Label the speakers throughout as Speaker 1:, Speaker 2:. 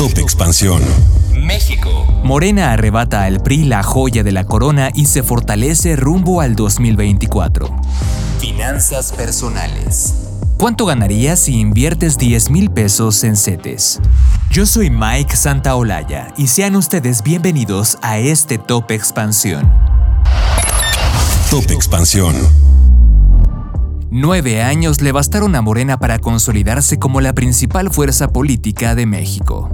Speaker 1: Top Expansión.
Speaker 2: México. Morena arrebata al PRI la joya de la corona y se fortalece rumbo al 2024. Finanzas personales. ¿Cuánto ganarías si inviertes 10 mil pesos en CETES? Yo soy Mike Santaolalla y sean ustedes bienvenidos a este Top Expansión.
Speaker 1: Top Expansión.
Speaker 2: Nueve años le bastaron a Morena para consolidarse como la principal fuerza política de México.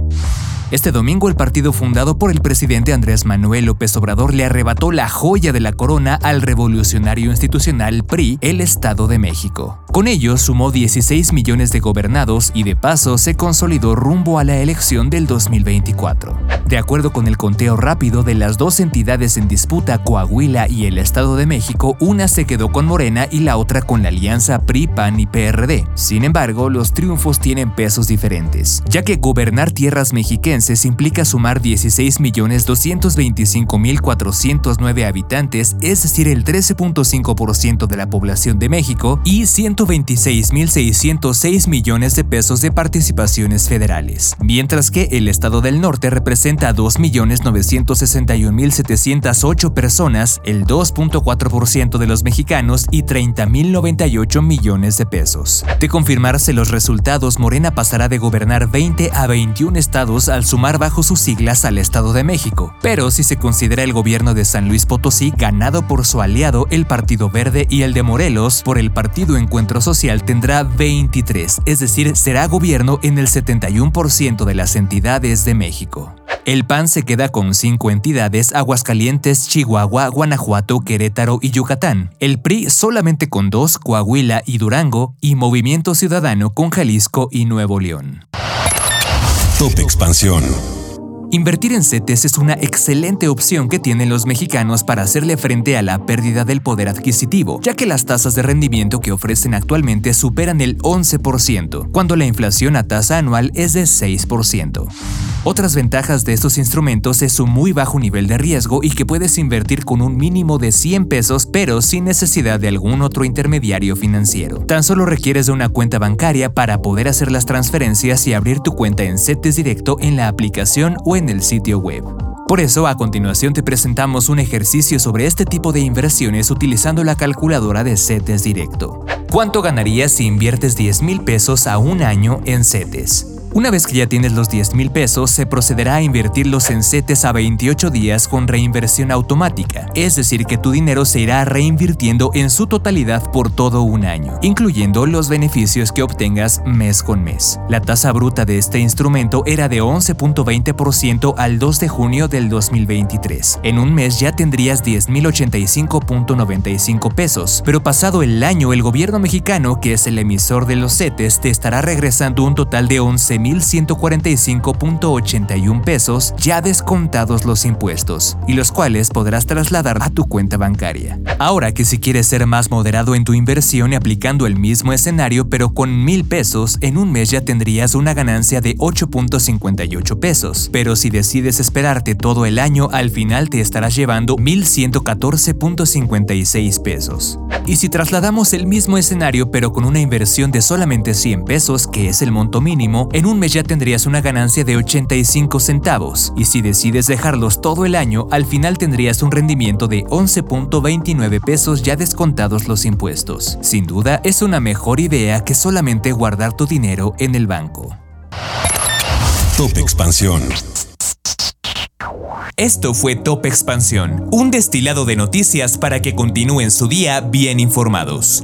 Speaker 2: Este domingo el partido fundado por el presidente Andrés Manuel López Obrador le arrebató la joya de la corona al revolucionario institucional PRI, el Estado de México. Con ello sumó 16 millones de gobernados y de paso se consolidó rumbo a la elección del 2024. De acuerdo con el conteo rápido de las dos entidades en disputa, Coahuila y el Estado de México, una se quedó con Morena y la otra con la alianza PRI, PAN y PRD. Sin embargo, los triunfos tienen pesos diferentes, ya que gobernar tierras mexicanas implica sumar 16.225.409 habitantes, es decir, el 13.5% de la población de México, y 126.606 millones de pesos de participaciones federales, mientras que el Estado del Norte representa a 2.961.708 personas, el 2.4% de los mexicanos y 30.098 millones de pesos. De confirmarse los resultados, Morena pasará de gobernar 20 a 21 estados al sumar bajo sus siglas al Estado de México, pero si se considera el gobierno de San Luis Potosí ganado por su aliado el Partido Verde y el de Morelos por el Partido Encuentro Social tendrá 23, es decir, será gobierno en el 71% de las entidades de México. El PAN se queda con cinco entidades, Aguascalientes, Chihuahua, Guanajuato, Querétaro y Yucatán. El PRI solamente con dos, Coahuila y Durango, y Movimiento Ciudadano con Jalisco y Nuevo León.
Speaker 1: Top Expansión.
Speaker 2: Invertir en CETES es una excelente opción que tienen los mexicanos para hacerle frente a la pérdida del poder adquisitivo, ya que las tasas de rendimiento que ofrecen actualmente superan el 11%, cuando la inflación a tasa anual es de 6%. Otras ventajas de estos instrumentos es su muy bajo nivel de riesgo y que puedes invertir con un mínimo de 100 pesos pero sin necesidad de algún otro intermediario financiero. Tan solo requieres de una cuenta bancaria para poder hacer las transferencias y abrir tu cuenta en CETES directo en la aplicación o en el sitio web. Por eso, a continuación te presentamos un ejercicio sobre este tipo de inversiones utilizando la calculadora de CETES Directo. ¿Cuánto ganarías si inviertes 10 mil pesos a un año en CETES? Una vez que ya tienes los 10 mil pesos, se procederá a invertirlos en CETES a 28 días con reinversión automática, es decir, que tu dinero se irá reinvirtiendo en su totalidad por todo un año, incluyendo los beneficios que obtengas mes con mes. La tasa bruta de este instrumento era de 11.20% al 2 de junio del 2023. En un mes ya tendrías 10.085.95 pesos, pero pasado el año el gobierno mexicano, que es el emisor de los CETES, te estará regresando un total de 11 1.145.81 pesos ya descontados los impuestos, y los cuales podrás trasladar a tu cuenta bancaria. Ahora que si quieres ser más moderado en tu inversión y aplicando el mismo escenario pero con mil pesos, en un mes ya tendrías una ganancia de 8.58 pesos, pero si decides esperarte todo el año, al final te estarás llevando 1.114.56 pesos. Y si trasladamos el mismo escenario pero con una inversión de solamente 100 pesos, que es el monto mínimo, en un mes ya tendrías una ganancia de 85 centavos, y si decides dejarlos todo el año, al final tendrías un rendimiento de 11.29 pesos ya descontados los impuestos. Sin duda, es una mejor idea que solamente guardar tu dinero en el banco.
Speaker 1: Top Expansión.
Speaker 2: Esto fue Top Expansión, un destilado de noticias para que continúen su día bien informados.